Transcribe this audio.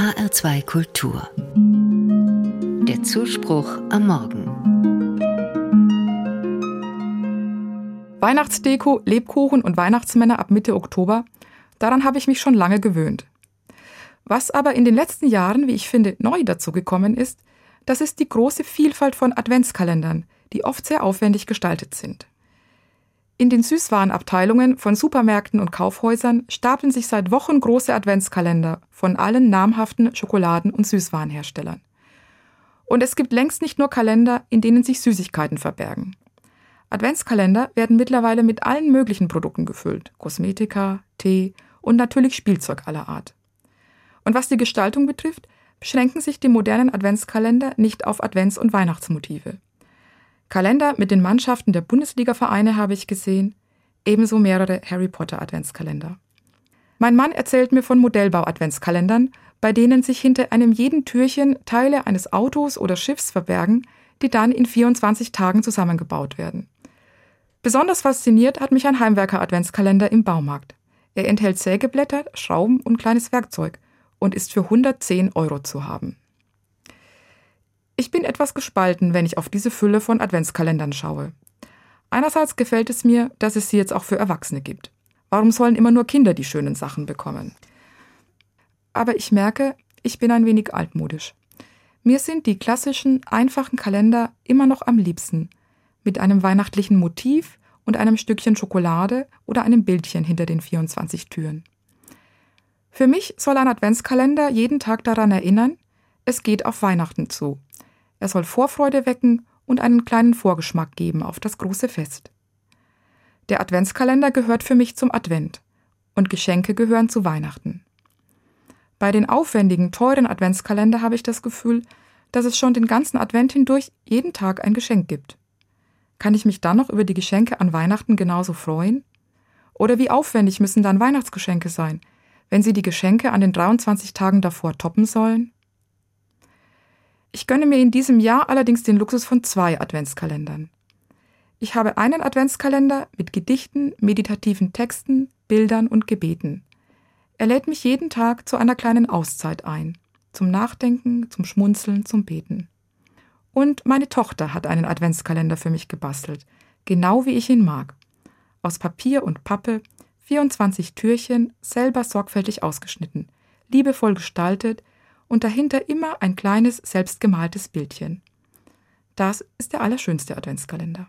HR2 Kultur. Der Zuspruch am Morgen. Weihnachtsdeko, Lebkuchen und Weihnachtsmänner ab Mitte Oktober, daran habe ich mich schon lange gewöhnt. Was aber in den letzten Jahren, wie ich finde, neu dazu gekommen ist, das ist die große Vielfalt von Adventskalendern, die oft sehr aufwendig gestaltet sind. In den Süßwarenabteilungen von Supermärkten und Kaufhäusern stapeln sich seit Wochen große Adventskalender von allen namhaften Schokoladen- und Süßwarenherstellern. Und es gibt längst nicht nur Kalender, in denen sich Süßigkeiten verbergen. Adventskalender werden mittlerweile mit allen möglichen Produkten gefüllt. Kosmetika, Tee und natürlich Spielzeug aller Art. Und was die Gestaltung betrifft, beschränken sich die modernen Adventskalender nicht auf Advents- und Weihnachtsmotive. Kalender mit den Mannschaften der Bundesliga-Vereine habe ich gesehen, ebenso mehrere Harry Potter Adventskalender. Mein Mann erzählt mir von Modellbau-Adventskalendern, bei denen sich hinter einem jeden Türchen Teile eines Autos oder Schiffs verbergen, die dann in 24 Tagen zusammengebaut werden. Besonders fasziniert hat mich ein Heimwerker-Adventskalender im Baumarkt. Er enthält Sägeblätter, Schrauben und kleines Werkzeug und ist für 110 Euro zu haben. Ich bin etwas gespalten, wenn ich auf diese Fülle von Adventskalendern schaue. Einerseits gefällt es mir, dass es sie jetzt auch für Erwachsene gibt. Warum sollen immer nur Kinder die schönen Sachen bekommen? Aber ich merke, ich bin ein wenig altmodisch. Mir sind die klassischen, einfachen Kalender immer noch am liebsten, mit einem weihnachtlichen Motiv und einem Stückchen Schokolade oder einem Bildchen hinter den 24 Türen. Für mich soll ein Adventskalender jeden Tag daran erinnern, es geht auf Weihnachten zu. Er soll Vorfreude wecken und einen kleinen Vorgeschmack geben auf das große Fest. Der Adventskalender gehört für mich zum Advent und Geschenke gehören zu Weihnachten. Bei den aufwendigen, teuren Adventskalender habe ich das Gefühl, dass es schon den ganzen Advent hindurch jeden Tag ein Geschenk gibt. Kann ich mich dann noch über die Geschenke an Weihnachten genauso freuen? Oder wie aufwendig müssen dann Weihnachtsgeschenke sein, wenn sie die Geschenke an den 23 Tagen davor toppen sollen? Ich gönne mir in diesem Jahr allerdings den Luxus von zwei Adventskalendern. Ich habe einen Adventskalender mit Gedichten, meditativen Texten, Bildern und Gebeten. Er lädt mich jeden Tag zu einer kleinen Auszeit ein, zum Nachdenken, zum Schmunzeln, zum Beten. Und meine Tochter hat einen Adventskalender für mich gebastelt, genau wie ich ihn mag. Aus Papier und Pappe, 24 Türchen, selber sorgfältig ausgeschnitten, liebevoll gestaltet, und dahinter immer ein kleines selbstgemaltes Bildchen. Das ist der allerschönste Adventskalender.